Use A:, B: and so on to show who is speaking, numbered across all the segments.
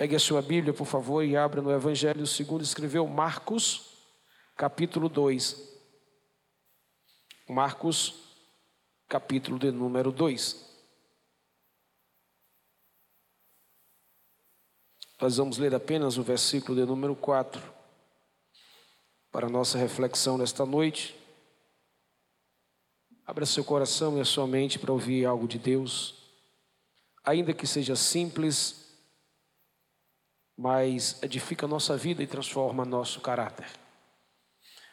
A: Pegue a sua Bíblia, por favor, e abra no Evangelho segundo escreveu Marcos, capítulo 2. Marcos, capítulo de número 2. Nós vamos ler apenas o versículo de número 4 para nossa reflexão nesta noite. Abra seu coração e a sua mente para ouvir algo de Deus, ainda que seja simples, mas edifica a nossa vida e transforma nosso caráter.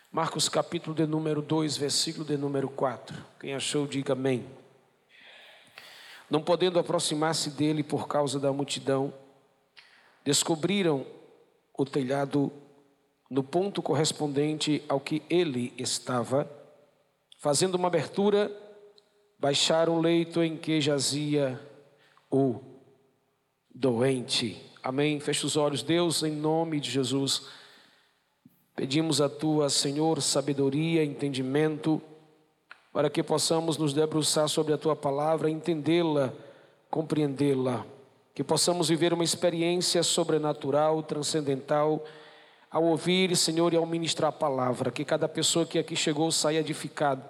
A: Marcos capítulo de número 2, versículo de número 4. Quem achou, diga amém. Não podendo aproximar-se dele por causa da multidão, descobriram o telhado no ponto correspondente ao que ele estava. Fazendo uma abertura, baixaram o leito em que jazia o doente. Amém. Feche os olhos, Deus, em nome de Jesus. Pedimos a tua, Senhor, sabedoria, entendimento, para que possamos nos debruçar sobre a tua palavra, entendê-la, compreendê-la que possamos viver uma experiência sobrenatural, transcendental, ao ouvir, Senhor, e ao ministrar a palavra, que cada pessoa que aqui chegou saia edificado,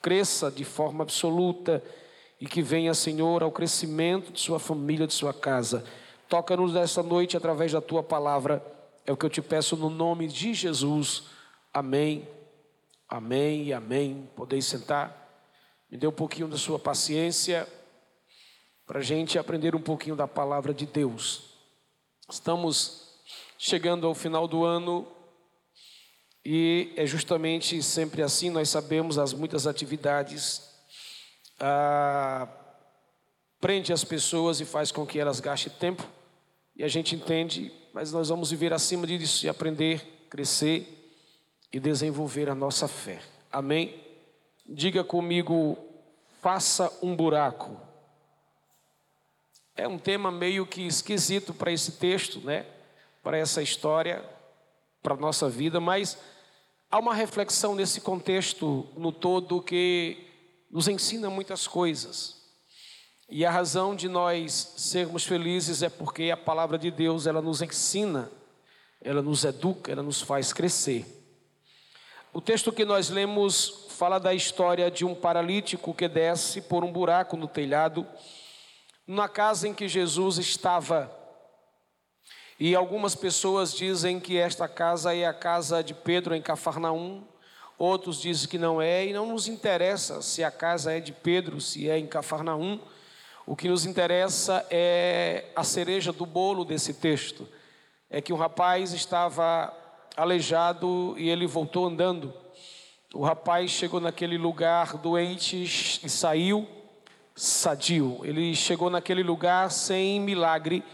A: cresça de forma absoluta e que venha, Senhor, ao crescimento de sua família, de sua casa. Toca-nos nesta noite através da tua palavra, é o que eu te peço no nome de Jesus. Amém, amém e amém. Podeis sentar. Me dê um pouquinho da sua paciência para a gente aprender um pouquinho da palavra de Deus. Estamos chegando ao final do ano e é justamente sempre assim, nós sabemos as muitas atividades ah, prende as pessoas e faz com que elas gastem tempo e a gente entende, mas nós vamos viver acima disso e aprender, crescer e desenvolver a nossa fé. Amém? Diga comigo, faça um buraco. É um tema meio que esquisito para esse texto, né? Para essa história, para a nossa vida, mas há uma reflexão nesse contexto no todo que nos ensina muitas coisas. E a razão de nós sermos felizes é porque a palavra de Deus, ela nos ensina, ela nos educa, ela nos faz crescer. O texto que nós lemos fala da história de um paralítico que desce por um buraco no telhado na casa em que Jesus estava. E algumas pessoas dizem que esta casa é a casa de Pedro em Cafarnaum, outros dizem que não é, e não nos interessa se a casa é de Pedro, se é em Cafarnaum. O que nos interessa é a cereja do bolo desse texto. É que um rapaz estava aleijado e ele voltou andando. O rapaz chegou naquele lugar doente e saiu sadio. Ele chegou naquele lugar sem milagre,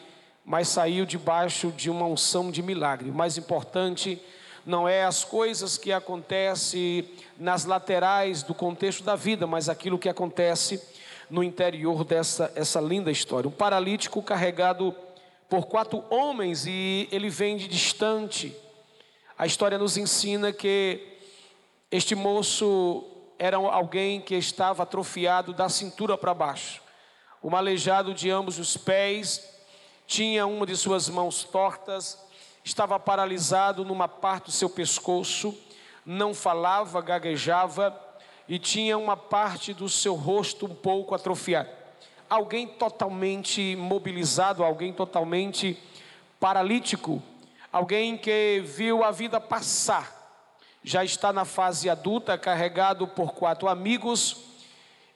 A: mas saiu debaixo de uma unção de milagre. O mais importante não é as coisas que acontecem nas laterais do contexto da vida, mas aquilo que acontece no interior dessa essa linda história. Um paralítico carregado por quatro homens e ele vem de distante. A história nos ensina que este moço era alguém que estava atrofiado da cintura para baixo, um aleijado de ambos os pés, tinha uma de suas mãos tortas, estava paralisado numa parte do seu pescoço, não falava, gaguejava e tinha uma parte do seu rosto um pouco atrofiada. Alguém totalmente mobilizado, alguém totalmente paralítico, alguém que viu a vida passar já está na fase adulta, carregado por quatro amigos,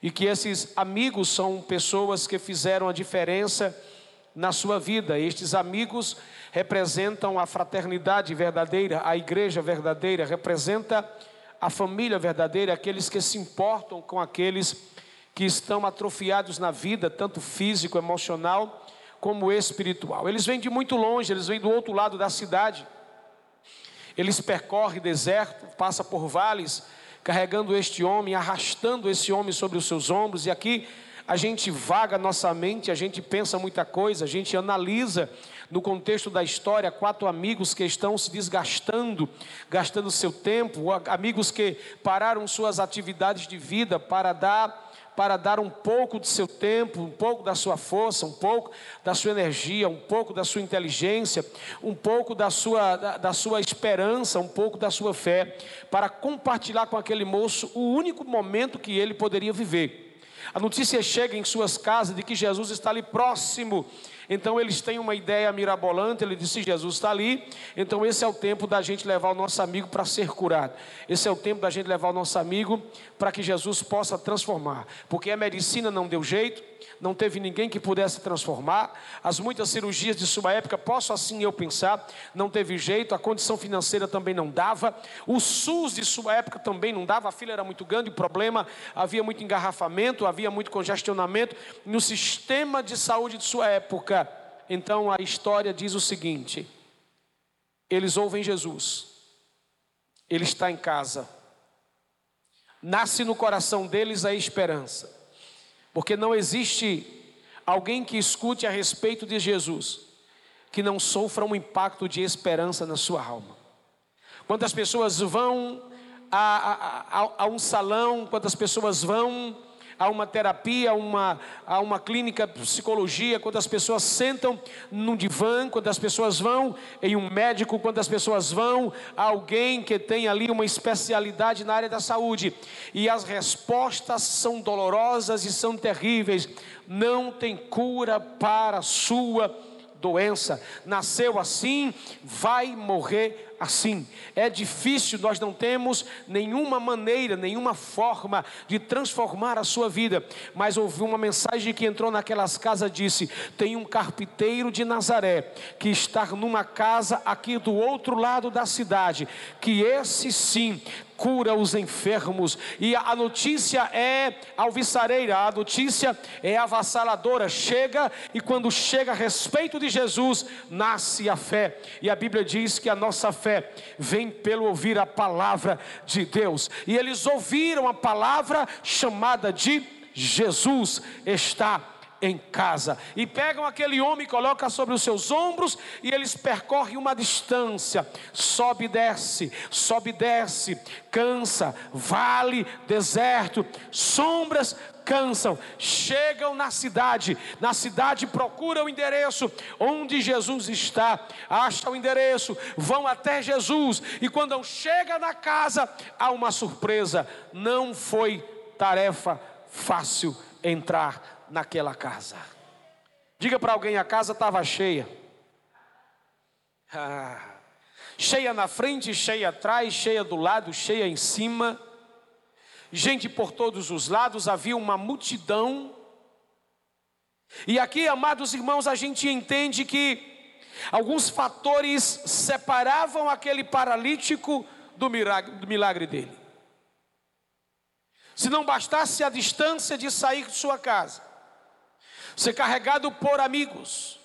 A: e que esses amigos são pessoas que fizeram a diferença na sua vida. Estes amigos representam a fraternidade verdadeira, a igreja verdadeira, representa a família verdadeira, aqueles que se importam com aqueles que estão atrofiados na vida, tanto físico, emocional, como espiritual. Eles vêm de muito longe, eles vêm do outro lado da cidade. Eles percorrem deserto, passa por vales, carregando este homem, arrastando esse homem sobre os seus ombros, e aqui a gente vaga nossa mente, a gente pensa muita coisa, a gente analisa no contexto da história quatro amigos que estão se desgastando, gastando seu tempo, amigos que pararam suas atividades de vida para dar para dar um pouco de seu tempo, um pouco da sua força, um pouco da sua energia, um pouco da sua inteligência, um pouco da sua, da, da sua esperança, um pouco da sua fé, para compartilhar com aquele moço o único momento que ele poderia viver. A notícia chega em suas casas de que Jesus está ali próximo então eles têm uma ideia mirabolante, ele disse: Jesus está ali, então esse é o tempo da gente levar o nosso amigo para ser curado. Esse é o tempo da gente levar o nosso amigo para que Jesus possa transformar. Porque a medicina não deu jeito, não teve ninguém que pudesse transformar. As muitas cirurgias de sua época, posso assim eu pensar, não teve jeito, a condição financeira também não dava, o SUS de sua época também não dava, a fila era muito grande, o problema, havia muito engarrafamento, havia muito congestionamento no sistema de saúde de sua época. Então a história diz o seguinte: eles ouvem Jesus, ele está em casa, nasce no coração deles a esperança. Porque não existe alguém que escute a respeito de Jesus que não sofra um impacto de esperança na sua alma. Quantas pessoas vão a, a, a, a um salão, quantas pessoas vão a uma terapia, a uma, a uma clínica de psicologia, quando as pessoas sentam num divã, quando as pessoas vão em um médico, quando as pessoas vão a alguém que tem ali uma especialidade na área da saúde, e as respostas são dolorosas e são terríveis, não tem cura para a sua doença, nasceu assim, vai morrer assim. É difícil, nós não temos nenhuma maneira, nenhuma forma de transformar a sua vida. Mas ouvi uma mensagem que entrou naquelas casas disse: tem um carpinteiro de Nazaré que está numa casa aqui do outro lado da cidade, que esse sim cura os enfermos. E a notícia é alvissareira, a notícia é avassaladora. Chega e quando chega a respeito de Jesus, nasce a fé. E a Bíblia diz que a nossa fé vem pelo ouvir a palavra de Deus. E eles ouviram a palavra chamada de Jesus está em casa. E pegam aquele homem, colocam sobre os seus ombros e eles percorrem uma distância. Sobe e desce, sobe e desce, cansa, vale, deserto, sombras cansam, chegam na cidade, na cidade procuram o endereço onde Jesus está, acham o endereço, vão até Jesus, e quando chega na casa, há uma surpresa, não foi tarefa fácil entrar naquela casa. Diga para alguém: a casa estava cheia. Ah, cheia na frente, cheia atrás, cheia do lado, cheia em cima. Gente por todos os lados, havia uma multidão. E aqui, amados irmãos, a gente entende que alguns fatores separavam aquele paralítico do milagre, do milagre dele. Se não bastasse a distância de sair de sua casa, ser carregado por amigos,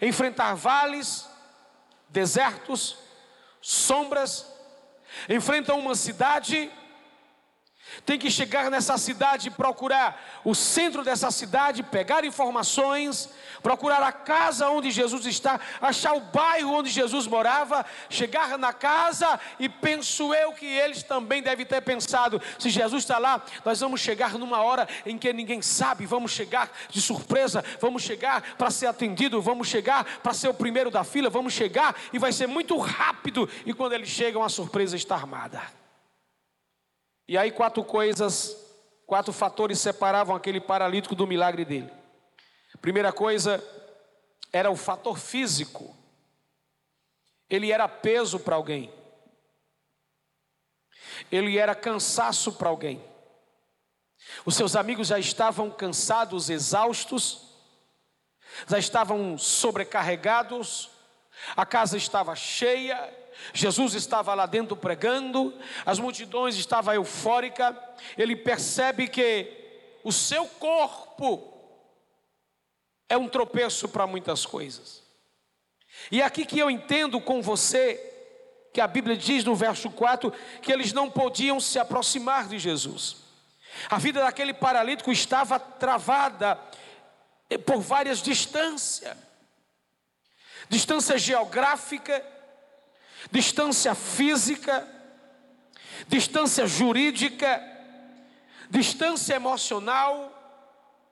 A: enfrentar vales, desertos, sombras, enfrenta uma cidade tem que chegar nessa cidade, procurar o centro dessa cidade, pegar informações, procurar a casa onde Jesus está, achar o bairro onde Jesus morava, chegar na casa e penso eu que eles também devem ter pensado: se Jesus está lá, nós vamos chegar numa hora em que ninguém sabe, vamos chegar de surpresa, vamos chegar para ser atendido, vamos chegar para ser o primeiro da fila, vamos chegar e vai ser muito rápido. E quando eles chegam, a surpresa está armada. E aí, quatro coisas, quatro fatores separavam aquele paralítico do milagre dele. Primeira coisa era o fator físico. Ele era peso para alguém. Ele era cansaço para alguém. Os seus amigos já estavam cansados, exaustos, já estavam sobrecarregados, a casa estava cheia, Jesus estava lá dentro pregando, as multidões estavam eufóricas, ele percebe que o seu corpo é um tropeço para muitas coisas. E é aqui que eu entendo com você, que a Bíblia diz no verso 4, que eles não podiam se aproximar de Jesus. A vida daquele paralítico estava travada por várias distâncias distância geográfica, distância física, distância jurídica, distância emocional,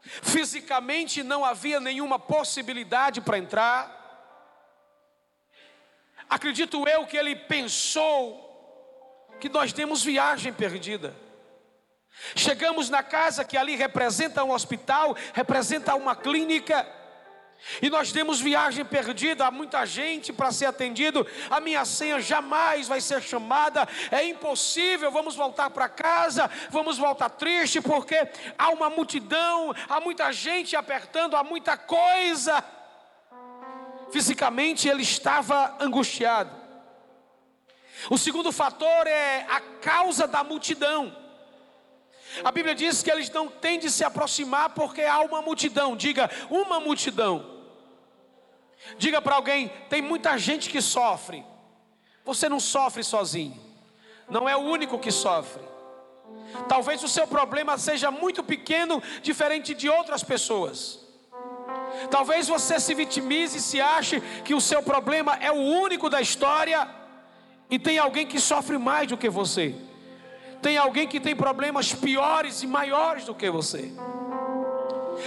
A: fisicamente não havia nenhuma possibilidade para entrar. Acredito eu que ele pensou que nós temos viagem perdida. Chegamos na casa que ali representa um hospital, representa uma clínica, e nós temos viagem perdida, há muita gente para ser atendido, a minha senha jamais vai ser chamada, é impossível, vamos voltar para casa, vamos voltar triste, porque há uma multidão, há muita gente apertando, há muita coisa. Fisicamente ele estava angustiado. O segundo fator é a causa da multidão. A Bíblia diz que eles não têm de se aproximar porque há uma multidão. Diga, uma multidão. Diga para alguém: tem muita gente que sofre. Você não sofre sozinho. Não é o único que sofre. Talvez o seu problema seja muito pequeno, diferente de outras pessoas. Talvez você se vitimize e se ache que o seu problema é o único da história e tem alguém que sofre mais do que você. Tem alguém que tem problemas piores e maiores do que você.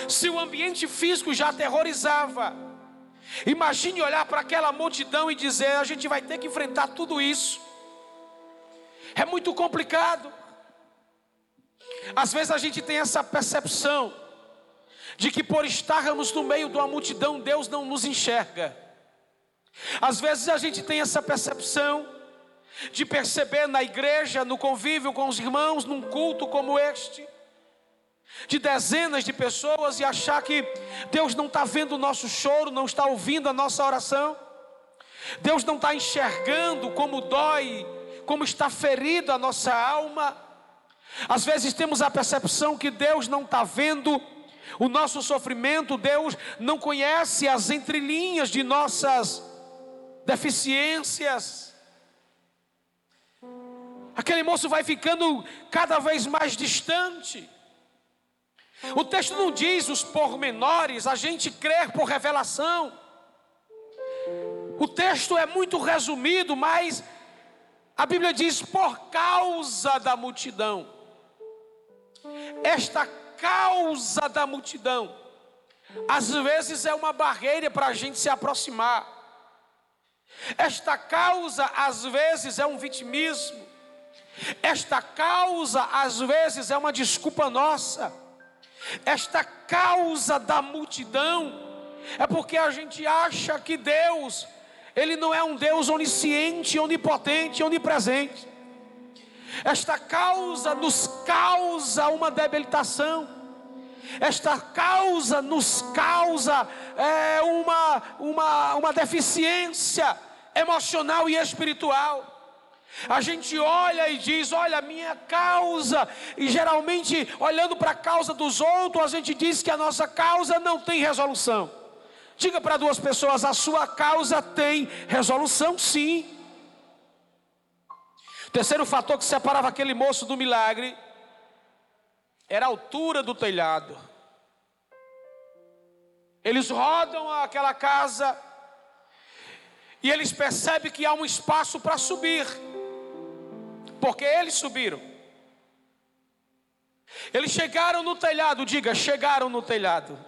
A: Se o ambiente físico já aterrorizava, imagine olhar para aquela multidão e dizer: a gente vai ter que enfrentar tudo isso. É muito complicado. Às vezes a gente tem essa percepção de que por estarmos no meio de uma multidão, Deus não nos enxerga. Às vezes a gente tem essa percepção de perceber na igreja, no convívio com os irmãos, num culto como este, de dezenas de pessoas e achar que Deus não está vendo o nosso choro, não está ouvindo a nossa oração, Deus não está enxergando como dói, como está ferido a nossa alma. Às vezes temos a percepção que Deus não está vendo o nosso sofrimento, Deus não conhece as entrelinhas de nossas deficiências. Aquele moço vai ficando cada vez mais distante. O texto não diz os pormenores, a gente crê por revelação. O texto é muito resumido, mas a Bíblia diz por causa da multidão. Esta causa da multidão, às vezes é uma barreira para a gente se aproximar. Esta causa, às vezes, é um vitimismo. Esta causa, às vezes, é uma desculpa nossa. Esta causa da multidão é porque a gente acha que Deus, Ele não é um Deus onisciente, onipotente, onipresente. Esta causa nos causa uma debilitação. Esta causa nos causa é, uma, uma, uma deficiência emocional e espiritual. A gente olha e diz: Olha, minha causa, e geralmente, olhando para a causa dos outros, a gente diz que a nossa causa não tem resolução. Diga para duas pessoas: a sua causa tem resolução, sim. O terceiro fator que separava aquele moço do milagre era a altura do telhado. Eles rodam aquela casa e eles percebem que há um espaço para subir porque eles subiram. Eles chegaram no telhado, diga, chegaram no telhado.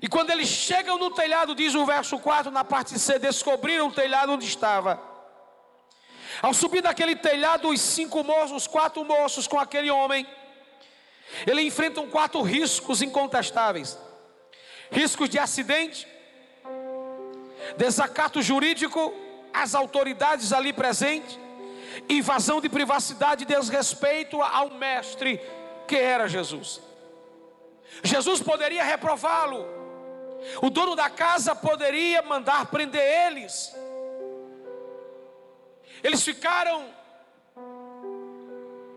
A: E quando eles chegam no telhado, diz o verso 4, na parte C, descobriram o telhado onde estava. Ao subir daquele telhado, os cinco moços, os quatro moços com aquele homem, ele enfrentam quatro riscos incontestáveis: riscos de acidente, desacato jurídico, as autoridades ali presentes, invasão de privacidade e desrespeito ao mestre que era Jesus. Jesus poderia reprová-lo, o dono da casa poderia mandar prender eles. Eles ficaram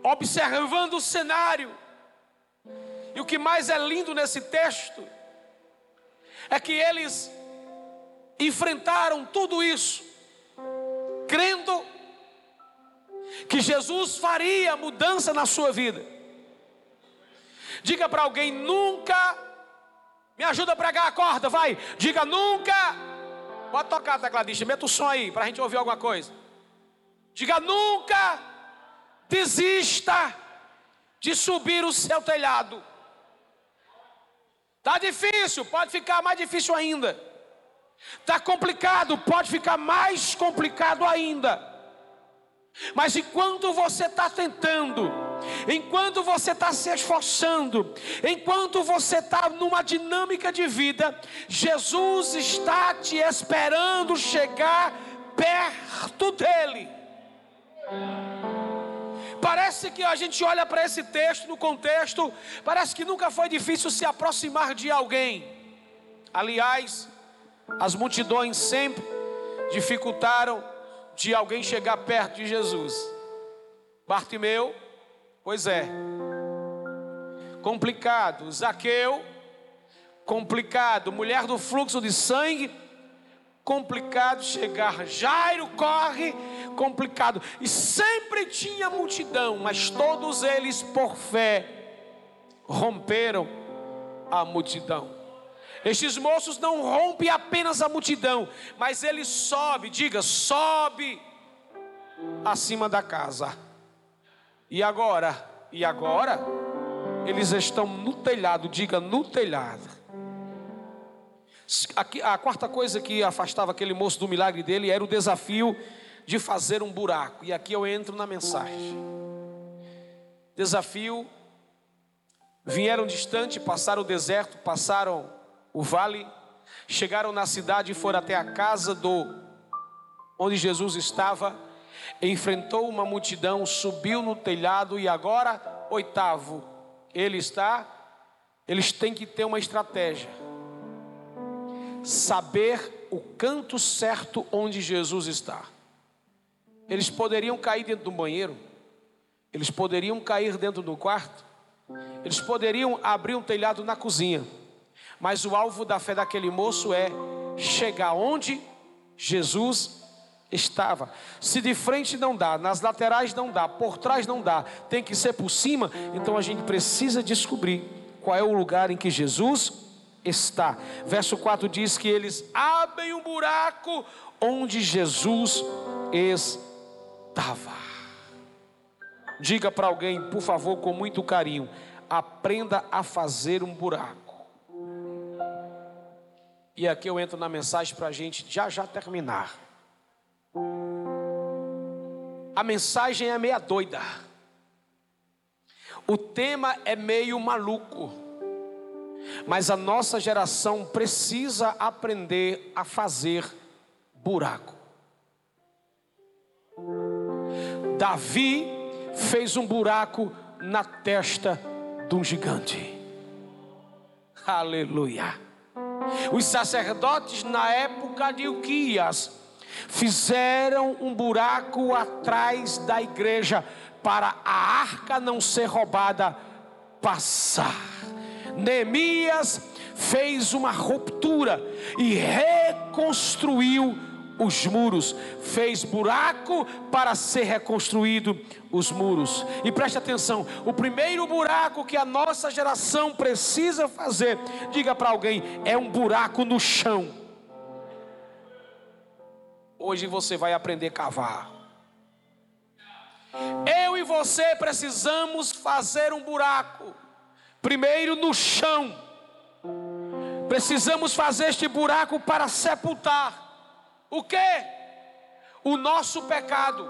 A: observando o cenário, e o que mais é lindo nesse texto é que eles enfrentaram tudo isso crendo que Jesus faria mudança na sua vida. Diga para alguém: nunca, me ajuda a pregar a corda, vai. Diga nunca, pode tocar, tecladista, meta o som aí para a gente ouvir alguma coisa. Diga nunca, desista de subir o seu telhado. Está difícil, pode ficar mais difícil ainda. Está complicado, pode ficar mais complicado ainda. Mas enquanto você está tentando, enquanto você está se esforçando, enquanto você está numa dinâmica de vida, Jesus está te esperando chegar perto dEle. Parece que a gente olha para esse texto no contexto, parece que nunca foi difícil se aproximar de alguém. Aliás, as multidões sempre dificultaram de alguém chegar perto de Jesus. Bartimeu, pois é. Complicado. Zaqueu, complicado. Mulher do fluxo de sangue, complicado chegar. Jairo corre, complicado. E sempre tinha multidão, mas todos eles por fé romperam a multidão. Estes moços não rompem apenas a multidão, mas ele sobe, diga, sobe acima da casa. E agora? E agora? Eles estão no telhado, diga no telhado. A quarta coisa que afastava aquele moço do milagre dele era o desafio de fazer um buraco. E aqui eu entro na mensagem. Desafio. Vieram distante, passaram o deserto, passaram o vale, chegaram na cidade e foram até a casa do onde Jesus estava, enfrentou uma multidão, subiu no telhado e agora, oitavo, ele está, eles têm que ter uma estratégia. Saber o canto certo onde Jesus está. Eles poderiam cair dentro do banheiro, eles poderiam cair dentro do quarto, eles poderiam abrir um telhado na cozinha. Mas o alvo da fé daquele moço é chegar onde Jesus estava. Se de frente não dá, nas laterais não dá, por trás não dá, tem que ser por cima, então a gente precisa descobrir qual é o lugar em que Jesus está. Verso 4 diz que eles abrem um buraco onde Jesus estava. Diga para alguém, por favor, com muito carinho: aprenda a fazer um buraco. E aqui eu entro na mensagem para a gente já já terminar. A mensagem é meia doida. O tema é meio maluco. Mas a nossa geração precisa aprender a fazer buraco. Davi fez um buraco na testa de um gigante. Aleluia. Os sacerdotes na época de Uquias fizeram um buraco atrás da igreja para a arca não ser roubada passar. Neemias fez uma ruptura e reconstruiu os muros, fez buraco para ser reconstruído os muros. E preste atenção: o primeiro buraco que a nossa geração precisa fazer, diga para alguém, é um buraco no chão. Hoje você vai aprender a cavar. Eu e você precisamos fazer um buraco, primeiro no chão. Precisamos fazer este buraco para sepultar o que? O nosso pecado,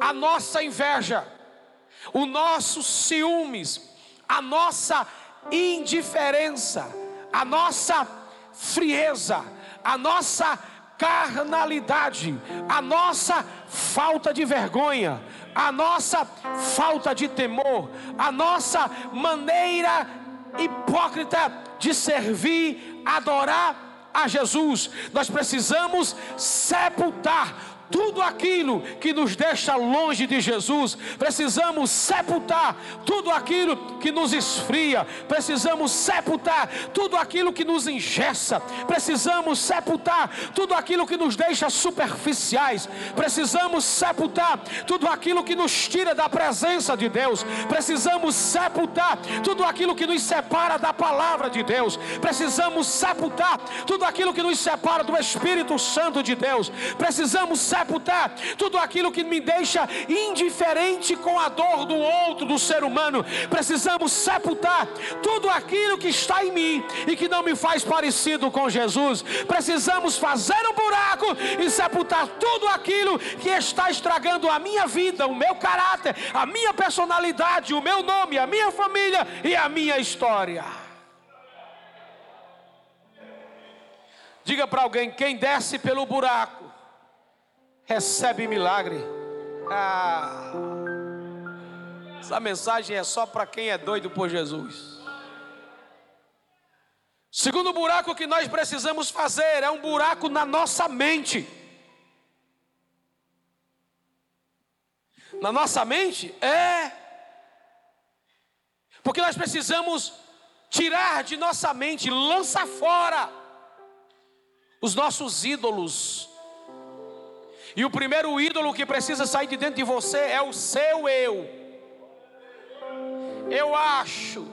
A: a nossa inveja, o nosso ciúmes, a nossa indiferença, a nossa frieza, a nossa carnalidade, a nossa falta de vergonha, a nossa falta de temor, a nossa maneira hipócrita de servir, adorar a Jesus, nós precisamos sepultar tudo aquilo que nos deixa longe de Jesus, precisamos sepultar tudo aquilo que nos esfria, precisamos sepultar tudo aquilo que nos engessa, precisamos sepultar tudo aquilo que nos deixa superficiais, precisamos sepultar tudo aquilo que nos tira da presença de Deus, precisamos sepultar tudo aquilo que nos separa da palavra de Deus, precisamos sepultar tudo aquilo que nos separa do Espírito Santo de Deus, precisamos sepultar sepultar tudo aquilo que me deixa indiferente com a dor do outro, do ser humano. Precisamos sepultar tudo aquilo que está em mim e que não me faz parecido com Jesus. Precisamos fazer um buraco e sepultar tudo aquilo que está estragando a minha vida, o meu caráter, a minha personalidade, o meu nome, a minha família e a minha história. Diga para alguém: quem desce pelo buraco, recebe milagre. Ah, essa mensagem é só para quem é doido por Jesus. Segundo buraco que nós precisamos fazer é um buraco na nossa mente. Na nossa mente? É. Porque nós precisamos tirar de nossa mente, lançar fora os nossos ídolos. E o primeiro ídolo que precisa sair de dentro de você é o seu eu. Eu acho,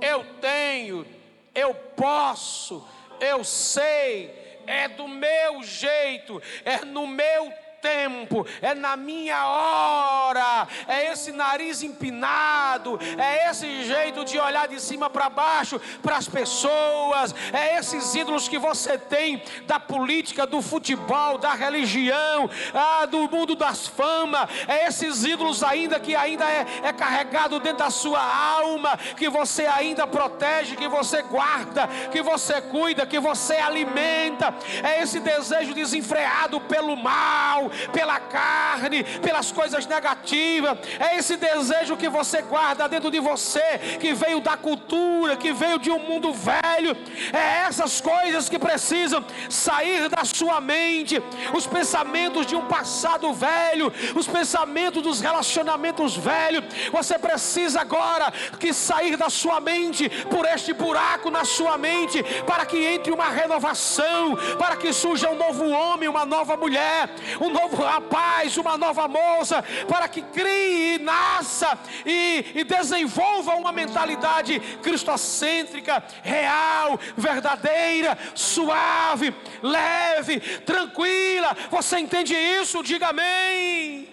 A: eu tenho, eu posso, eu sei, é do meu jeito, é no meu tempo, é na minha hora, é esse nariz empinado, é esse jeito de olhar de cima para baixo para as pessoas, é esses ídolos que você tem da política, do futebol, da religião, ah, do mundo das famas, é esses ídolos ainda que ainda é, é carregado dentro da sua alma, que você ainda protege, que você guarda, que você cuida, que você alimenta, é esse desejo desenfreado pelo mal, pela carne, pelas coisas negativas. É esse desejo que você guarda dentro de você, que veio da cultura, que veio de um mundo velho. É essas coisas que precisam sair da sua mente. Os pensamentos de um passado velho, os pensamentos dos relacionamentos velhos. Você precisa agora que sair da sua mente por este buraco na sua mente, para que entre uma renovação, para que surja um novo homem, uma nova mulher, um novo rapaz, uma nova moça, para que crie nasça e, e desenvolva uma mentalidade cristocêntrica, real, verdadeira, suave, leve, tranquila. Você entende isso? Diga amém.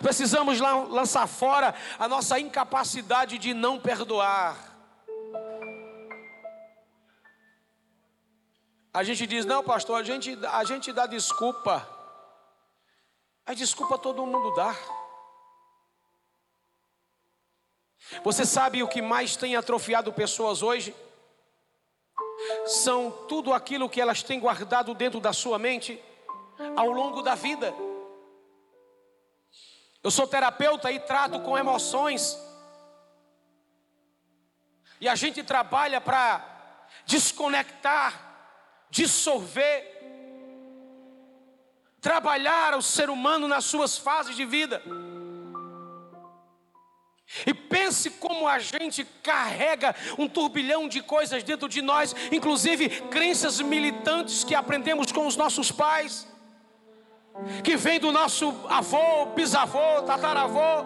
A: Precisamos lançar fora a nossa incapacidade de não perdoar. A gente diz, não, pastor, a gente, a gente dá desculpa. A desculpa todo mundo dá. Você sabe o que mais tem atrofiado pessoas hoje? São tudo aquilo que elas têm guardado dentro da sua mente ao longo da vida. Eu sou terapeuta e trato com emoções. E a gente trabalha para desconectar dissolver, trabalhar o ser humano nas suas fases de vida. E pense como a gente carrega um turbilhão de coisas dentro de nós, inclusive crenças militantes que aprendemos com os nossos pais, que vem do nosso avô, bisavô, tataravô.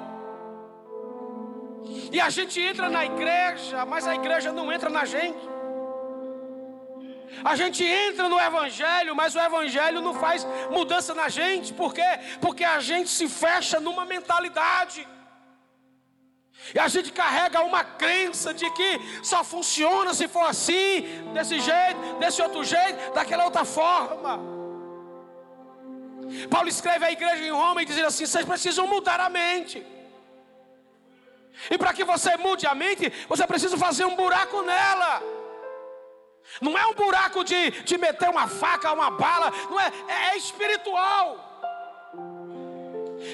A: E a gente entra na igreja, mas a igreja não entra na gente. A gente entra no Evangelho, mas o Evangelho não faz mudança na gente, por quê? Porque a gente se fecha numa mentalidade. E a gente carrega uma crença de que só funciona se for assim, desse jeito, desse outro jeito, daquela outra forma. Paulo escreve à igreja em Roma e diz assim: vocês precisam mudar a mente. E para que você mude a mente, você precisa fazer um buraco nela. Não é um buraco de, de meter uma faca, uma bala, não é, é, é espiritual.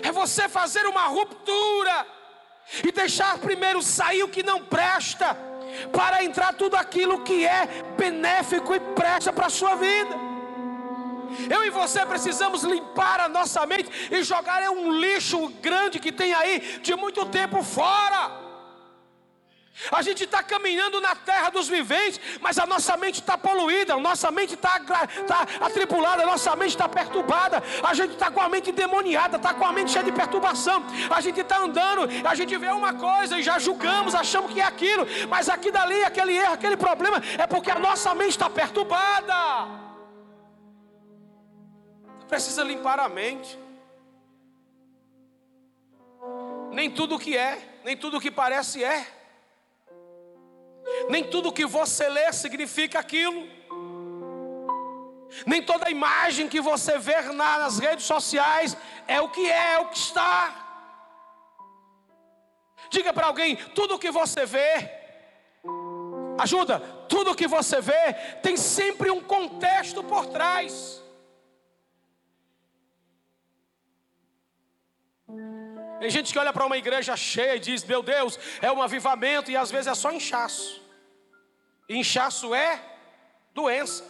A: É você fazer uma ruptura e deixar primeiro sair o que não presta, para entrar tudo aquilo que é benéfico e presta para a sua vida. Eu e você precisamos limpar a nossa mente e jogar um lixo grande que tem aí de muito tempo fora. A gente está caminhando na terra dos viventes, mas a nossa mente está poluída, a nossa mente está tá atribulada, a nossa mente está perturbada, a gente está com a mente demoniada, está com a mente cheia de perturbação. A gente está andando, a gente vê uma coisa e já julgamos, achamos que é aquilo, mas aqui dali, aquele erro, aquele problema, é porque a nossa mente está perturbada. precisa limpar a mente. Nem tudo que é, nem tudo que parece é. Nem tudo que você lê significa aquilo. Nem toda imagem que você vê nas redes sociais é o que é, é o que está. Diga para alguém: tudo que você vê, ajuda, tudo que você vê tem sempre um contexto por trás. Tem gente que olha para uma igreja cheia e diz: Meu Deus, é um avivamento, e às vezes é só inchaço. E inchaço é doença.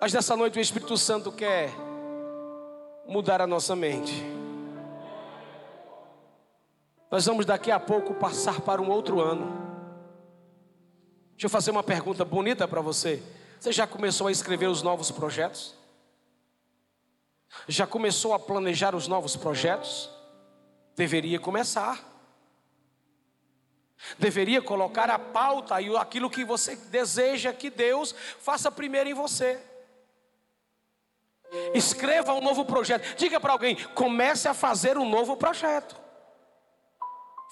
A: Mas nessa noite o Espírito Santo quer mudar a nossa mente. Nós vamos daqui a pouco passar para um outro ano. Deixa eu fazer uma pergunta bonita para você. Você já começou a escrever os novos projetos? Já começou a planejar os novos projetos? Deveria começar. Deveria colocar a pauta e aquilo que você deseja que Deus faça primeiro em você. Escreva um novo projeto. Diga para alguém: comece a fazer um novo projeto.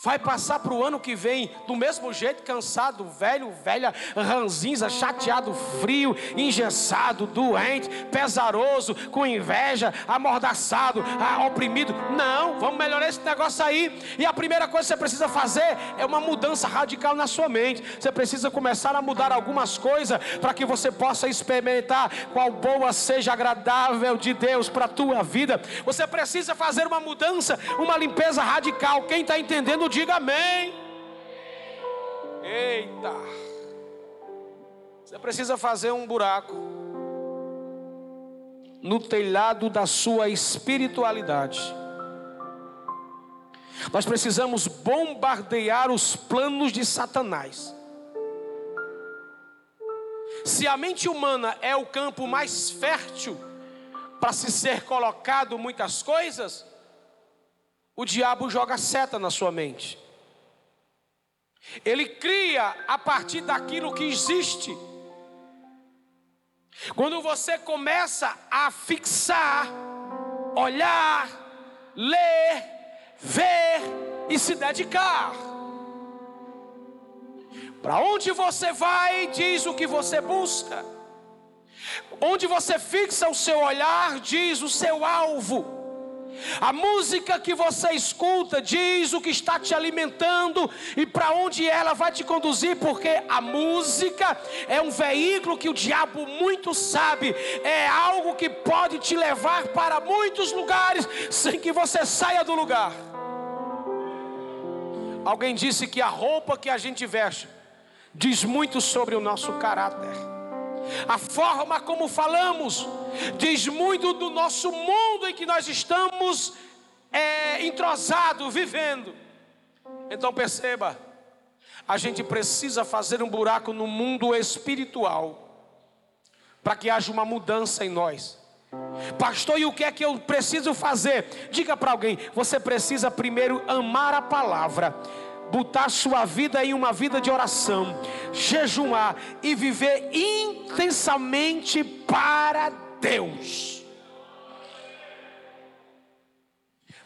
A: Vai passar para o ano que vem do mesmo jeito, cansado, velho, velha, ranzinza, chateado, frio, engessado, doente, pesaroso, com inveja, amordaçado, oprimido. Não, vamos melhorar esse negócio aí. E a primeira coisa que você precisa fazer é uma mudança radical na sua mente. Você precisa começar a mudar algumas coisas para que você possa experimentar qual boa seja agradável de Deus para a tua vida. Você precisa fazer uma mudança, uma limpeza radical. Quem está entendendo? Diga amém. Eita. Você precisa fazer um buraco no telhado da sua espiritualidade. Nós precisamos bombardear os planos de Satanás. Se a mente humana é o campo mais fértil para se ser colocado muitas coisas, o diabo joga seta na sua mente. Ele cria a partir daquilo que existe. Quando você começa a fixar, olhar, ler, ver e se dedicar. Para onde você vai, diz o que você busca. Onde você fixa o seu olhar, diz o seu alvo. A música que você escuta diz o que está te alimentando e para onde ela vai te conduzir, porque a música é um veículo que o diabo muito sabe, é algo que pode te levar para muitos lugares sem que você saia do lugar. Alguém disse que a roupa que a gente veste diz muito sobre o nosso caráter. A forma como falamos diz muito do nosso mundo em que nós estamos é, entrosado, vivendo. Então perceba, a gente precisa fazer um buraco no mundo espiritual para que haja uma mudança em nós. Pastor, e o que é que eu preciso fazer? Diga para alguém: você precisa primeiro amar a palavra botar sua vida em uma vida de oração, jejuar e viver intensamente para Deus.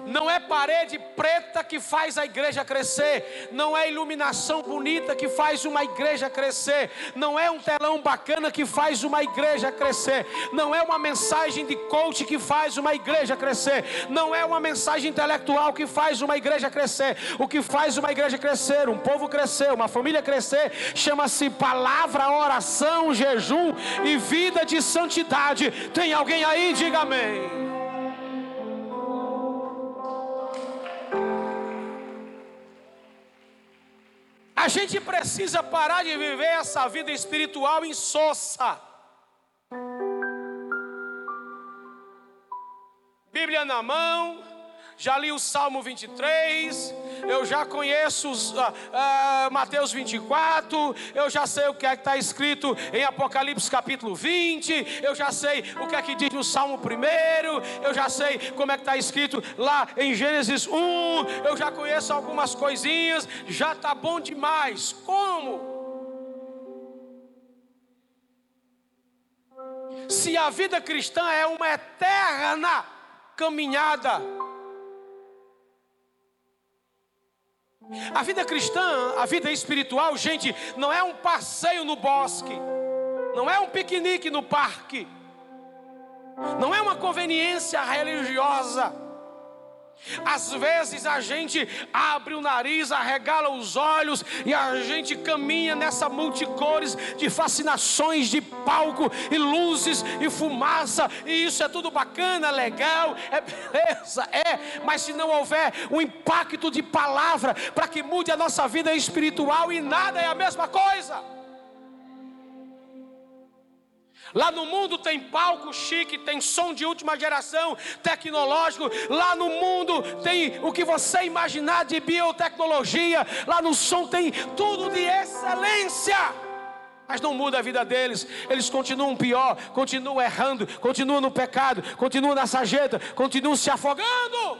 A: Não é parede preta que faz a igreja crescer, não é iluminação bonita que faz uma igreja crescer, não é um telão bacana que faz uma igreja crescer, não é uma mensagem de coach que faz uma igreja crescer, não é uma mensagem intelectual que faz uma igreja crescer. O que faz uma igreja crescer, um povo crescer, uma família crescer, chama-se palavra, oração, jejum e vida de santidade. Tem alguém aí? Diga amém. A gente precisa parar de viver essa vida espiritual insossa. Bíblia na mão, já li o Salmo 23, eu já conheço os, uh, uh, Mateus 24, eu já sei o que é que está escrito em Apocalipse capítulo 20, eu já sei o que é que diz no Salmo 1, eu já sei como é que está escrito lá em Gênesis 1, eu já conheço algumas coisinhas, já está bom demais. Como? Se a vida cristã é uma eterna caminhada, a vida cristã, a vida espiritual, gente, não é um passeio no bosque, não é um piquenique no parque, não é uma conveniência religiosa. Às vezes a gente abre o nariz, arregala os olhos e a gente caminha nessa multicores de fascinações de palco e luzes e fumaça, e isso é tudo bacana, legal, é beleza, é, mas se não houver um impacto de palavra para que mude a nossa vida espiritual e nada é a mesma coisa. Lá no mundo tem palco chique, tem som de última geração, tecnológico. Lá no mundo tem o que você imaginar de biotecnologia. Lá no som tem tudo de excelência. Mas não muda a vida deles. Eles continuam pior, continuam errando, continuam no pecado, continuam na sarjeta, continuam se afogando.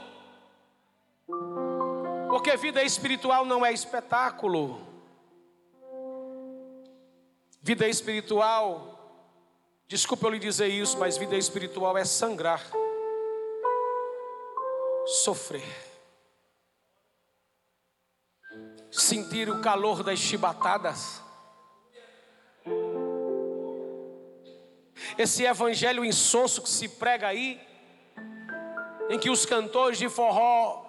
A: Porque vida espiritual não é espetáculo. Vida espiritual Desculpa eu lhe dizer isso, mas vida espiritual é sangrar, sofrer, sentir o calor das chibatadas. Esse evangelho insosso que se prega aí, em que os cantores de forró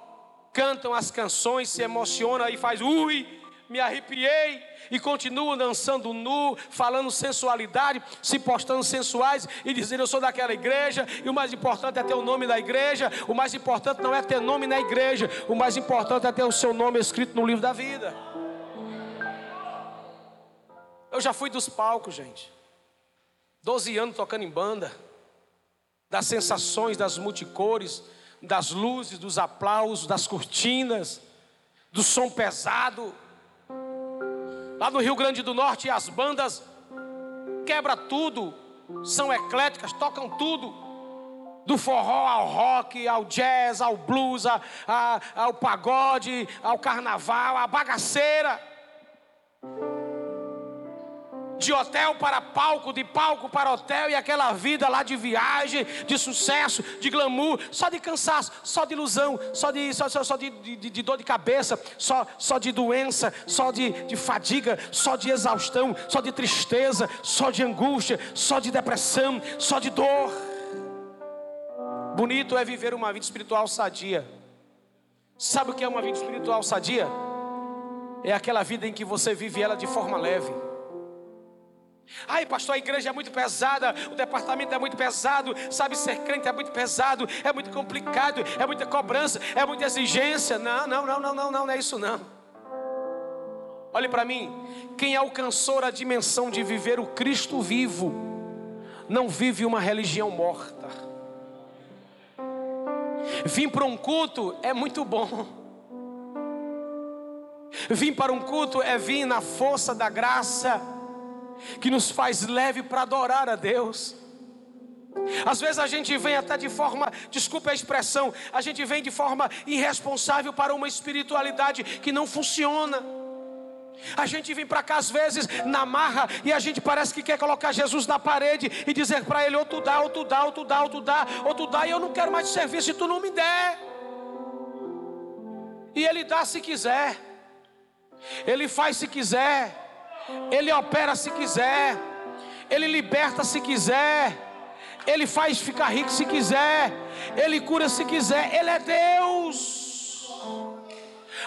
A: cantam as canções, se emocionam e faz ui, me arrepiei e continuam dançando nu, falando sensualidade, se postando sensuais e dizendo eu sou daquela igreja e o mais importante é ter o nome da igreja. O mais importante não é ter nome na igreja, o mais importante é ter o seu nome escrito no livro da vida. Eu já fui dos palcos, gente. Doze anos tocando em banda, das sensações, das multicores, das luzes, dos aplausos, das cortinas, do som pesado. Lá no Rio Grande do Norte, as bandas quebra tudo, são ecléticas, tocam tudo. Do forró ao rock, ao jazz, ao blues, a, a, ao pagode, ao carnaval, à bagaceira de hotel para palco, de palco para hotel, e aquela vida lá de viagem, de sucesso, de glamour, só de cansaço, só de ilusão, só de, só, só, só de, de, de, dor de cabeça, só, só de doença, só de, de fadiga, só de exaustão, só de tristeza, só de angústia, só de depressão, só de dor. Bonito é viver uma vida espiritual sadia. Sabe o que é uma vida espiritual sadia? É aquela vida em que você vive ela de forma leve. Ai, pastor, a igreja é muito pesada, o departamento é muito pesado, sabe, ser crente é muito pesado, é muito complicado, é muita cobrança, é muita exigência. Não, não, não, não, não, não, não é isso não. Olhe para mim, quem alcançou a dimensão de viver o Cristo vivo, não vive uma religião morta. Vim para um culto é muito bom. Vim para um culto é vir na força da graça que nos faz leve para adorar a Deus. Às vezes a gente vem até de forma, desculpa a expressão, a gente vem de forma irresponsável para uma espiritualidade que não funciona. A gente vem para cá às vezes na marra e a gente parece que quer colocar Jesus na parede e dizer para ele: ou tu dá, ou tu dá, ou tu dá, ou tu dá, ou tu dá, e eu não quero mais te servir se tu não me der. E ele dá se quiser, ele faz se quiser. Ele opera se quiser, Ele liberta se quiser, Ele faz ficar rico se quiser, Ele cura se quiser, Ele é Deus.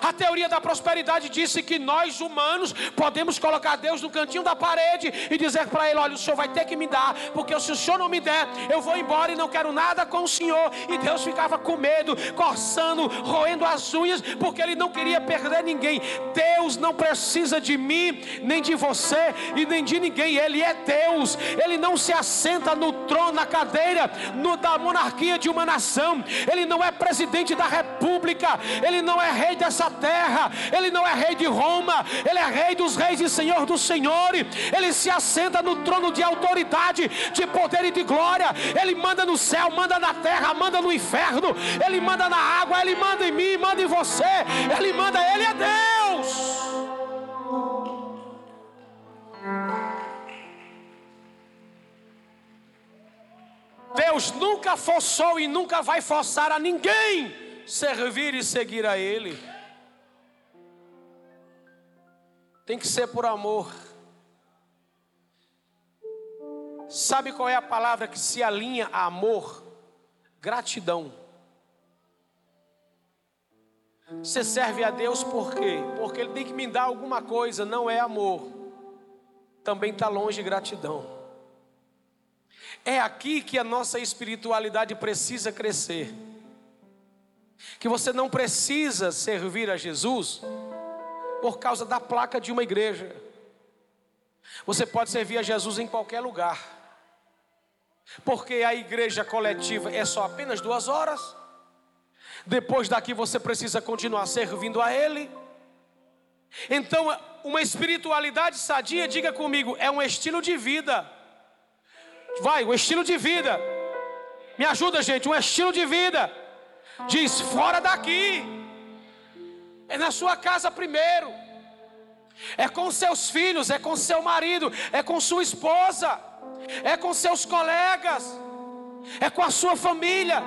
A: A teoria da prosperidade disse que nós humanos podemos colocar Deus no cantinho da parede e dizer para Ele: Olha, o Senhor vai ter que me dar, porque se o Senhor não me der, eu vou embora e não quero nada com o Senhor. E Deus ficava com medo, coçando, roendo as unhas, porque Ele não queria perder ninguém. Deus não precisa de mim, nem de você e nem de ninguém. Ele é Deus, Ele não se assenta no trono, na cadeira no, da monarquia de uma nação, Ele não é presidente da república, Ele não é rei dessa terra. Ele não é rei de Roma, ele é rei dos reis e senhor dos senhores. Ele se assenta no trono de autoridade, de poder e de glória. Ele manda no céu, manda na terra, manda no inferno. Ele manda na água, ele manda em mim, manda em você. Ele manda, ele é Deus. Deus nunca forçou e nunca vai forçar a ninguém servir e seguir a Ele. Tem que ser por amor. Sabe qual é a palavra que se alinha a amor? Gratidão. Você serve a Deus por quê? Porque Ele tem que me dar alguma coisa, não é amor. Também está longe gratidão. É aqui que a nossa espiritualidade precisa crescer. Que você não precisa servir a Jesus por causa da placa de uma igreja. Você pode servir a Jesus em qualquer lugar. Porque a igreja coletiva é só apenas duas horas. Depois daqui você precisa continuar servindo a Ele. Então, uma espiritualidade sadia, diga comigo, é um estilo de vida. Vai, o estilo de vida. Me ajuda, gente, um estilo de vida. Diz: fora daqui. É na sua casa primeiro. É com seus filhos, é com seu marido, é com sua esposa é com seus colegas, é com a sua família.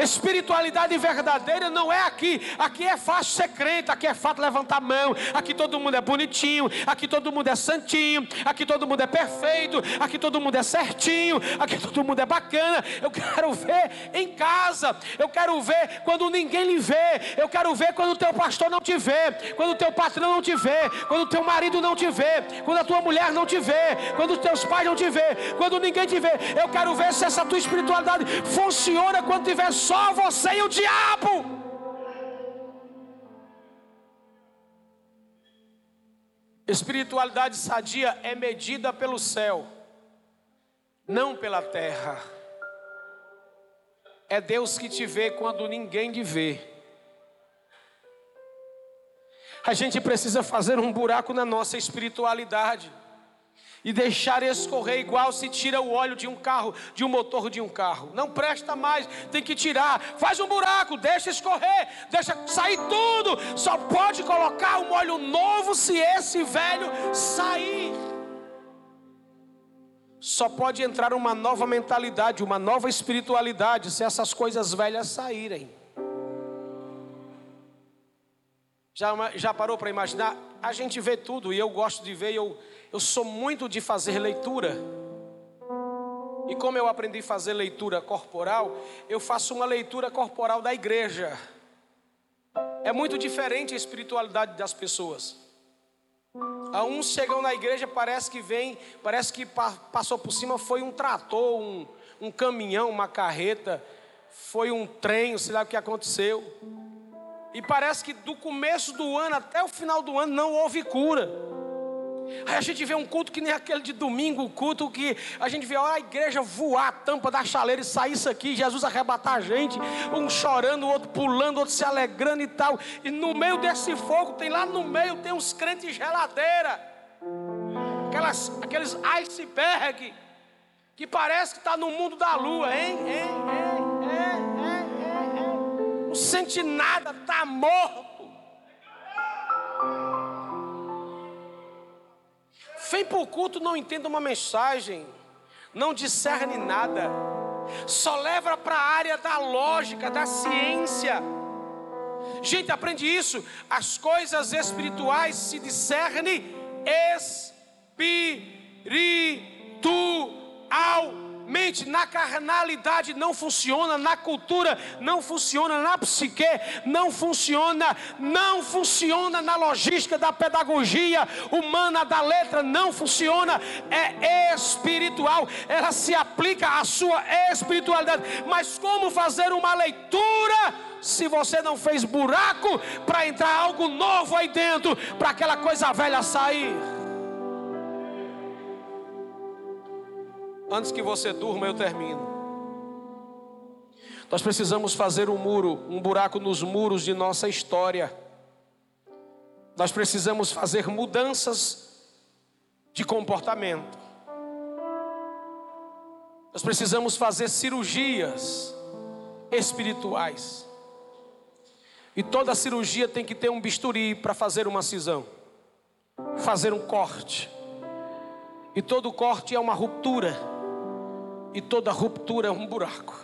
A: Espiritualidade verdadeira não é aqui. Aqui é fácil ser crente, aqui é fácil levantar a mão. Aqui todo mundo é bonitinho, aqui todo mundo é santinho, aqui todo mundo é perfeito, aqui todo mundo é certinho, aqui todo mundo é bacana. Eu quero ver em casa, eu quero ver quando ninguém lhe vê, eu quero ver quando o teu pastor não te vê, quando o teu patrão não te vê, quando o teu marido não te vê, quando a tua mulher não te vê, quando os teus pais não te vê, quando ninguém te vê. Eu quero ver se essa tua espiritualidade funciona quando tiver só você e o diabo. Espiritualidade sadia é medida pelo céu, não pela terra. É Deus que te vê quando ninguém te vê. A gente precisa fazer um buraco na nossa espiritualidade e deixar escorrer igual se tira o óleo de um carro, de um motor de um carro. Não presta mais, tem que tirar. Faz um buraco, deixa escorrer, deixa sair tudo. Só pode colocar um óleo novo se esse velho sair. Só pode entrar uma nova mentalidade, uma nova espiritualidade se essas coisas velhas saírem. Já, já parou para imaginar? A gente vê tudo e eu gosto de ver, eu eu sou muito de fazer leitura. E como eu aprendi a fazer leitura corporal, eu faço uma leitura corporal da igreja. É muito diferente a espiritualidade das pessoas. A uns chegam na igreja, parece que vem, parece que passou por cima, foi um trator, um, um caminhão, uma carreta, foi um trem, sei lá o que aconteceu. E parece que do começo do ano até o final do ano não houve cura. Aí a gente vê um culto que nem aquele de domingo, o culto que a gente vê a igreja voar a tampa da chaleira e sair isso aqui, Jesus arrebatar a gente, um chorando, o outro pulando, o outro se alegrando e tal. E no meio desse fogo, tem lá no meio, tem uns crentes geladeira, aquelas, aqueles iceberg, que parece que está no mundo da lua, hein? hein, hein, hein, hein, hein. Não sente nada, está morto. Vem para o culto, não entende uma mensagem, não discerne nada, só leva para a área da lógica, da ciência. Gente, aprende isso. As coisas espirituais se discernem espiritual mente, na carnalidade não funciona, na cultura não funciona, na psique não funciona, não funciona na logística da pedagogia humana da letra, não funciona, é espiritual, ela se aplica à sua espiritualidade. Mas como fazer uma leitura? se você não fez buraco para entrar algo novo aí dentro, para aquela coisa velha sair. Antes que você durma, eu termino. Nós precisamos fazer um muro, um buraco nos muros de nossa história. Nós precisamos fazer mudanças de comportamento. Nós precisamos fazer cirurgias espirituais. E toda cirurgia tem que ter um bisturi para fazer uma cisão, fazer um corte. E todo corte é uma ruptura. E toda ruptura é um buraco.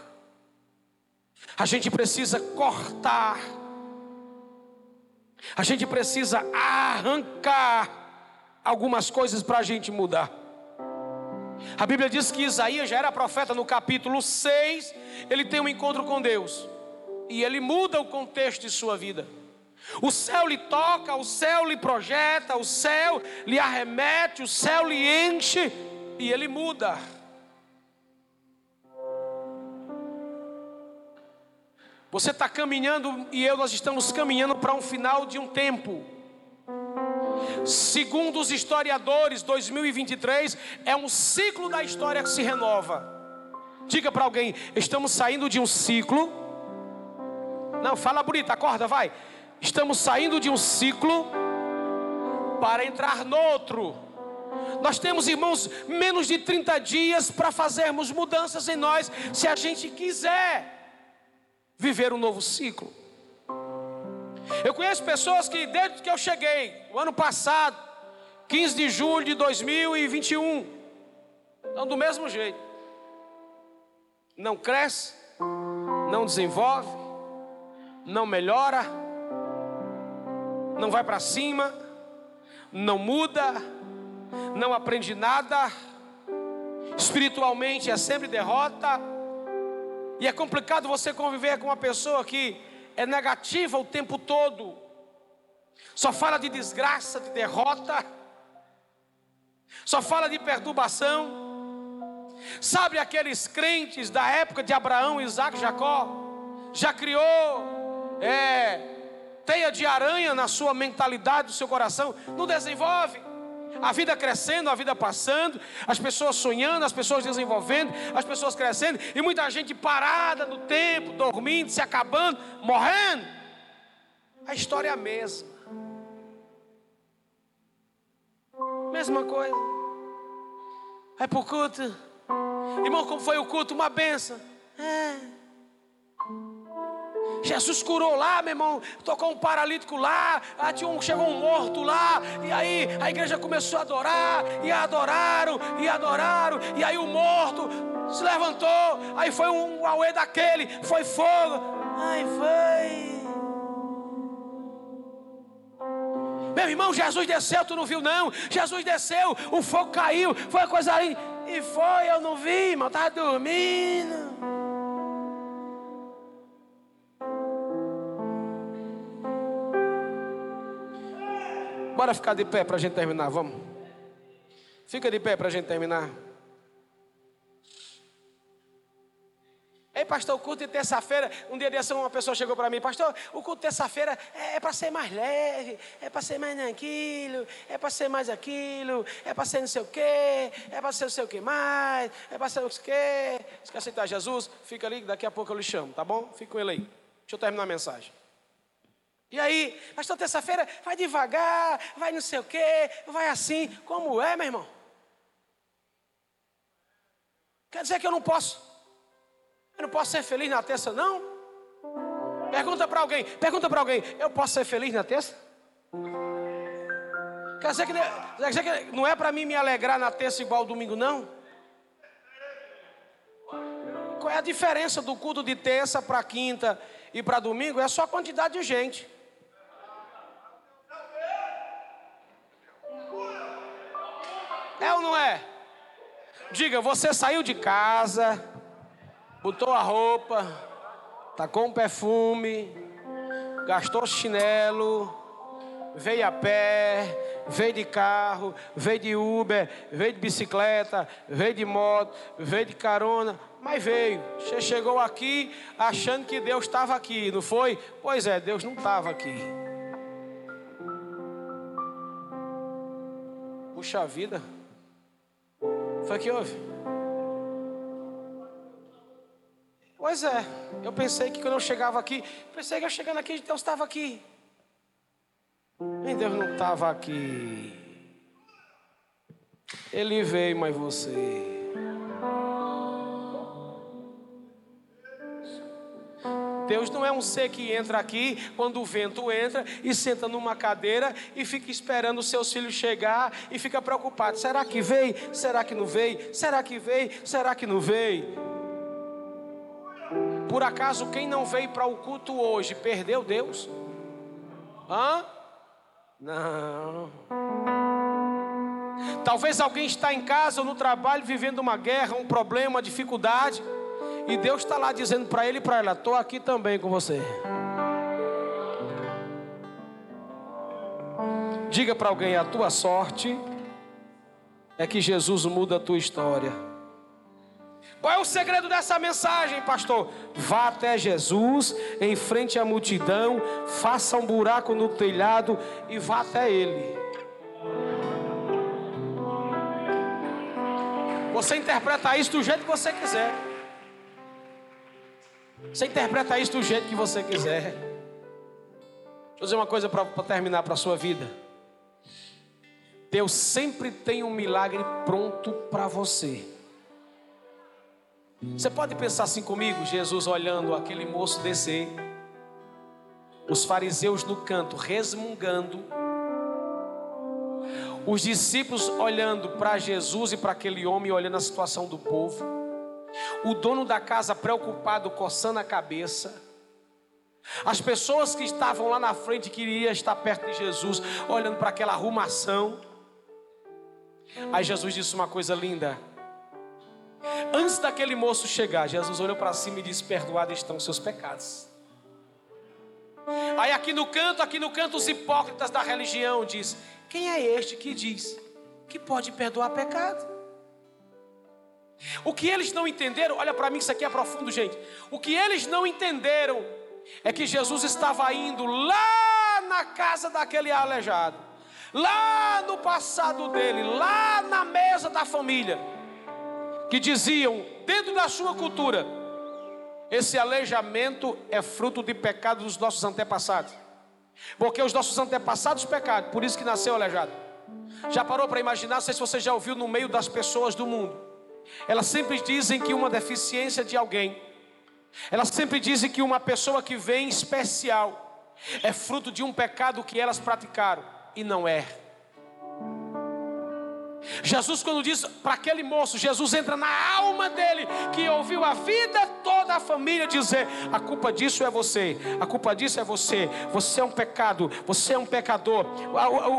A: A gente precisa cortar. A gente precisa arrancar algumas coisas para a gente mudar. A Bíblia diz que Isaías já era profeta no capítulo 6, ele tem um encontro com Deus. E ele muda o contexto de sua vida. O céu lhe toca, o céu lhe projeta, o céu lhe arremete, o céu lhe enche e ele muda. Você está caminhando e eu, nós estamos caminhando para um final de um tempo. Segundo os historiadores, 2023 é um ciclo da história que se renova. Diga para alguém: estamos saindo de um ciclo. Não, fala bonito, acorda, vai. Estamos saindo de um ciclo para entrar no outro. Nós temos, irmãos, menos de 30 dias para fazermos mudanças em nós, se a gente quiser viver um novo ciclo. Eu conheço pessoas que, desde que eu cheguei, o ano passado, 15 de julho de 2021, estão do mesmo jeito. Não cresce, não desenvolve, não melhora, não vai para cima, não muda, não aprende nada, espiritualmente é sempre derrota, e é complicado você conviver com uma pessoa que é negativa o tempo todo, só fala de desgraça, de derrota, só fala de perturbação. Sabe aqueles crentes da época de Abraão, Isaac, Jacó? Já criou é, teia de aranha na sua mentalidade, no seu coração? Não desenvolve a vida crescendo, a vida passando, as pessoas sonhando, as pessoas desenvolvendo, as pessoas crescendo, e muita gente parada no tempo, dormindo, se acabando, morrendo. A história é a mesma. Mesma coisa. Vai para o culto. Irmão, como foi o culto? Uma benção. É. Jesus curou lá, meu irmão, tocou um paralítico lá, ah, tinha um, chegou um morto lá, e aí a igreja começou a adorar, e adoraram, e adoraram, e aí o morto se levantou, aí foi um auê daquele, foi fogo, ai foi. Meu irmão, Jesus desceu, tu não viu não? Jesus desceu, o fogo caiu, foi a coisa ali, e foi, eu não vi, irmão, estava dormindo. Bora ficar de pé para a gente terminar, vamos. Fica de pé para a gente terminar. Ei, pastor, o culto de terça-feira, um dia desse uma pessoa chegou para mim, pastor, o culto de terça-feira é, é para ser mais leve, é para ser mais naquilo, é para ser mais aquilo, é para ser não sei o quê, é para ser não sei o que mais, é para ser não sei o quê. Se quer aceitar Jesus, fica ali, daqui a pouco eu lhe chamo, tá bom? Fica com ele aí. Deixa eu terminar a mensagem. E aí, pastor, terça-feira, vai devagar, vai não sei o quê, vai assim. Como é, meu irmão? Quer dizer que eu não posso? Eu não posso ser feliz na terça, não? Pergunta para alguém, pergunta para alguém, eu posso ser feliz na terça? Quer dizer que, quer dizer que não é para mim me alegrar na terça igual domingo, não? Qual é a diferença do culto de terça para quinta e para domingo? É só a quantidade de gente. É ou não é? Diga, você saiu de casa, botou a roupa, tacou um perfume, gastou chinelo, veio a pé, veio de carro, veio de Uber, veio de bicicleta, veio de moto, veio de carona, mas veio. Você chegou aqui achando que Deus estava aqui, não foi? Pois é, Deus não estava aqui. Puxa vida. Foi que houve? Pois é, eu pensei que quando eu chegava aqui, pensei que eu chegando aqui, Deus estava aqui. E Deus não estava aqui. Ele veio, mas você. Deus não é um ser que entra aqui quando o vento entra e senta numa cadeira e fica esperando os seus filhos chegar e fica preocupado: será que veio? Será que não veio? Será que veio? Será que não veio? Por acaso quem não veio para o culto hoje perdeu Deus? Hã? Não. Talvez alguém está em casa ou no trabalho vivendo uma guerra, um problema, uma dificuldade. E Deus está lá dizendo para ele e para ela: Estou aqui também com você. Diga para alguém: A tua sorte é que Jesus muda a tua história. Qual é o segredo dessa mensagem, pastor? Vá até Jesus, em frente à multidão, faça um buraco no telhado e vá até Ele. Você interpreta isso do jeito que você quiser. Você interpreta isso do jeito que você quiser. Vou dizer uma coisa para terminar para a sua vida. Deus sempre tem um milagre pronto para você. Você pode pensar assim comigo, Jesus olhando aquele moço descer, os fariseus no canto resmungando, os discípulos olhando para Jesus e para aquele homem, olhando a situação do povo o dono da casa preocupado, coçando a cabeça. As pessoas que estavam lá na frente queriam estar perto de Jesus, olhando para aquela arrumação. Aí Jesus disse uma coisa linda. Antes daquele moço chegar, Jesus olhou para cima e disse: Perdoados estão os seus pecados. Aí aqui no canto, aqui no canto, os hipócritas da religião diz: Quem é este que diz que pode perdoar pecado? O que eles não entenderam, olha para mim, isso aqui é profundo, gente. O que eles não entenderam é que Jesus estava indo lá na casa daquele aleijado, lá no passado dele, lá na mesa da família, que diziam, dentro da sua cultura, esse aleijamento é fruto de pecado dos nossos antepassados. Porque os nossos antepassados pecaram, por isso que nasceu aleijado. Já parou para imaginar? Não sei se você já ouviu no meio das pessoas do mundo elas sempre dizem que uma deficiência de alguém, elas sempre dizem que uma pessoa que vem especial é fruto de um pecado que elas praticaram, e não é. Jesus, quando diz para aquele moço, Jesus entra na alma dele, que ouviu a vida toda a família dizer: a culpa disso é você, a culpa disso é você, você é um pecado, você é um pecador,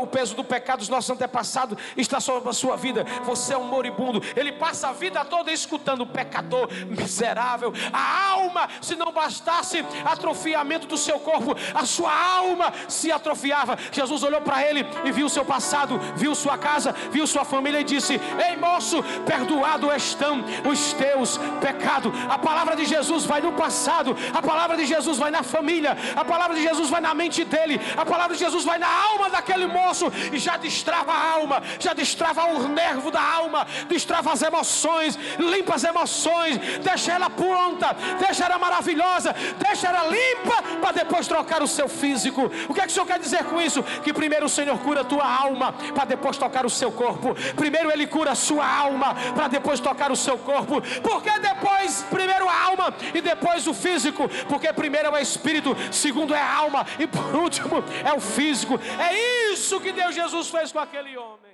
A: o, peso do pecado dos nossos antepassados está sobre a sua vida, você é um moribundo. Ele passa a vida toda escutando: pecador, miserável, a alma, se não bastasse atrofiamento do seu corpo, a sua alma se atrofiava. Jesus olhou para ele e viu o seu passado, viu sua casa, viu sua família e disse: Ei moço, perdoado estão os teus pecados. A palavra de Jesus vai no passado, a palavra de Jesus vai na família, a palavra de Jesus vai na mente dele, a palavra de Jesus vai na alma daquele moço e já destrava a alma, já destrava o nervo da alma, destrava as emoções, limpa as emoções, deixa ela pronta, deixa ela maravilhosa, deixa ela limpa para depois trocar o seu físico. O que é que o Senhor quer dizer com isso? Que primeiro o Senhor cura a tua alma para depois tocar o seu corpo. Primeiro ele cura a sua alma para depois tocar o seu corpo. Porque depois, primeiro a alma e depois o físico. Porque primeiro é o espírito, segundo é a alma e por último é o físico. É isso que Deus Jesus fez com aquele homem.